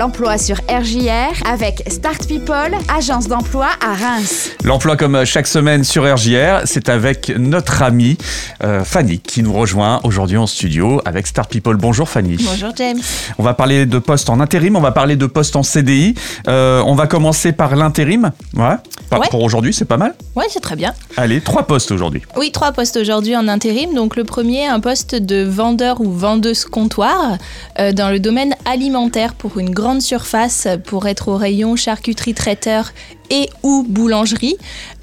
l'emploi sur RJR avec Start People, agence d'emploi à Reims. L'emploi comme chaque semaine sur RJR, c'est avec notre amie euh, Fanny qui nous rejoint aujourd'hui en studio avec Start People. Bonjour Fanny. Bonjour James. On va parler de postes en intérim, on va parler de postes en CDI. Euh, on va commencer par l'intérim. Ouais. Pas Ouais. Pour aujourd'hui, c'est pas mal. Ouais, c'est très bien. Allez, trois postes aujourd'hui. Oui, trois postes aujourd'hui en intérim. Donc le premier, un poste de vendeur ou vendeuse comptoir euh, dans le domaine alimentaire pour une grande surface pour être au rayon charcuterie traiteur et ou boulangerie.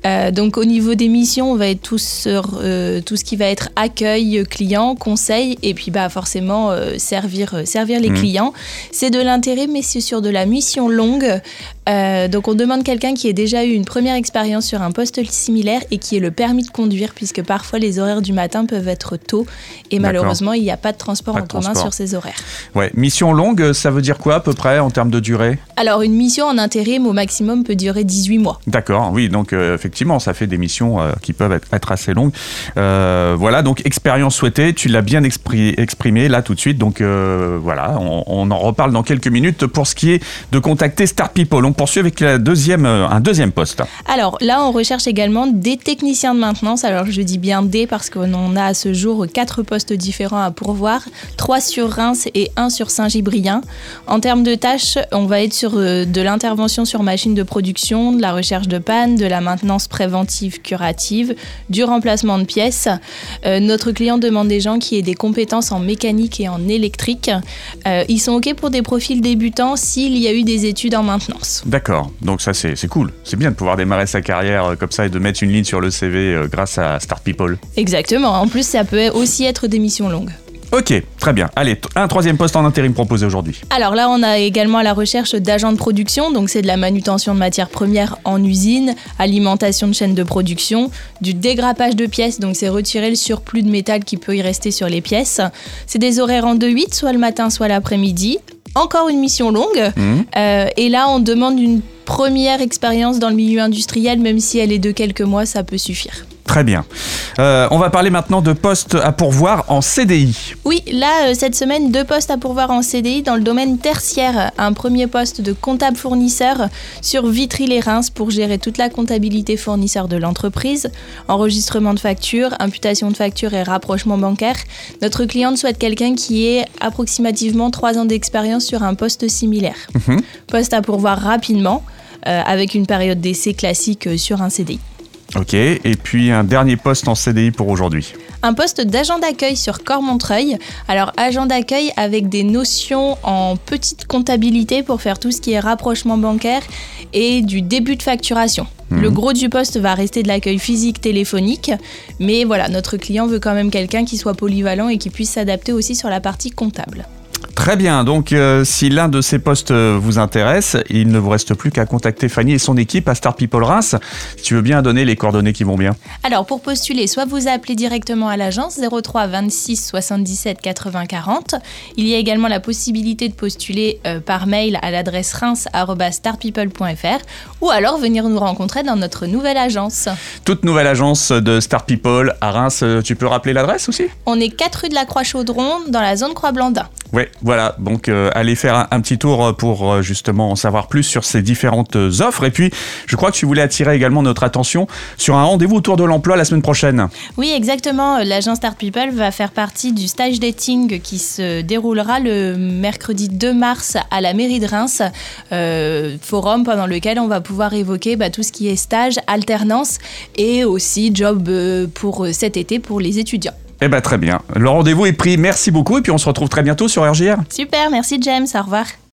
Euh, donc au niveau des missions, on va être tous sur euh, tout ce qui va être accueil client, conseil et puis bah forcément euh, servir euh, servir les Mhm. clients. C'est de l'intérim mais c'est sur de la mission longue. Euh, donc on demande quelqu'un qui ait déjà eu une première expérience sur un poste similaire et qui ait le permis de conduire puisque parfois les horaires du matin peuvent être tôt et malheureusement il n'y a pas de transport Pas en commun transport. sur ces horaires. Ouais. Mission longue, ça veut dire quoi à peu près en termes de durée? Alors une mission en intérim au maximum peut durer 18 mois. D'accord, oui, donc euh, effectivement, ça fait des missions euh, qui peuvent être, être assez longues. Euh, voilà, donc expérience souhaitée, tu l'as bien expri- exprimé là tout de suite, donc voilà, on, on en reparle dans quelques minutes pour ce qui est de contacter Start People. On poursuit avec la deuxième, un deuxième poste. Alors là, on recherche également des techniciens de maintenance. Alors je dis bien des parce qu'on a à ce jour quatre postes différents à pourvoir, trois sur Reims et un sur Saint-Gibrien. En termes de tâches, on va être sur euh, de l'intervention sur machine de production, de la recherche de panne, de la maintenance préventive curative, du remplacement de pièces. Euh, notre client demande des gens qui aient des compétences en mécanique et en électrique. Euh, ils sont OK pour des profils débutants s'il y a eu des études en maintenance. D'accord, donc ça c'est cool. C'est bien de pouvoir démarrer sa carrière comme ça et de mettre une ligne sur le CV grâce à Start People. Exactement. En plus, ça peut aussi être des missions longues. Ok, très bien. Allez, un troisième poste en intérim proposé aujourd'hui. Alors là, on a également à la recherche d'agents de production, donc c'est de la manutention de matières premières en usine, alimentation de chaîne de production, du dégrappage de pièces, donc c'est retirer le surplus de métal qui peut y rester sur les pièces. C'est des horaires en 2-8, soit le matin, soit l'après-midi. Encore une mission longue. Mhm. Euh, et là, on demande une première expérience dans le milieu industriel, même si elle est de quelques mois, ça peut suffire. Très bien. Euh, on va parler maintenant de postes à pourvoir en CDI. Oui, là, euh, cette semaine, deux postes à pourvoir en CDI dans le domaine tertiaire. Un premier poste de comptable fournisseur sur Vitry-les-Reims pour gérer toute la comptabilité fournisseur de l'entreprise, enregistrement de factures, imputation de factures et rapprochement bancaire. Notre cliente souhaite quelqu'un qui ait approximativement trois ans d'expérience sur un poste similaire. Mhm. Poste à pourvoir rapidement, euh, avec une période d'essai classique sur un CDI. Ok, et puis un dernier poste en CDI pour aujourd'hui. un poste d'agent d'accueil sur Cormontreuil. Alors agent d'accueil avec des notions en petite comptabilité pour faire tout ce qui est rapprochement bancaire et du début de facturation. Mhm. Le gros du poste va rester de l'accueil physique téléphonique, mais voilà, notre client veut quand même quelqu'un qui soit polyvalent et qui puisse s'adapter aussi sur la partie comptable. Très bien, donc euh, si l'un de ces postes euh, vous intéresse, il ne vous reste plus qu'à contacter Fanny et son équipe à Star People Reims. Tu veux bien donner les coordonnées qui vont bien. Alors pour postuler, soit vous appelez directement à l'agence 03 26 77 80 40. Il y a également la possibilité de postuler euh, par mail à l'adresse reims@starpeople.fr ou alors venir nous rencontrer dans notre nouvelle agence. Toute nouvelle agence de Star People à Reims, tu peux rappeler l'adresse aussi? On est 4 rue de la Croix-Chaudron dans la zone Croix-Blandin. Ouais, voilà, donc euh, allez faire un, petit tour pour euh, justement en savoir plus sur ces différentes euh, offres. Et puis, je crois que tu voulais attirer également notre attention sur un rendez-vous autour de l'emploi la semaine prochaine. Oui, exactement. L'agence Start People va faire partie du stage dating qui se déroulera le mercredi 2 mars à la mairie de Reims. Euh, forum pendant lequel on va pouvoir évoquer bah, tout ce qui est stage, alternance et aussi job euh, pour euh, cet été pour les étudiants. Eh ben très bien, le rendez-vous est pris, merci beaucoup. Et puis on se retrouve très bientôt sur RGR. Super, merci James, au revoir.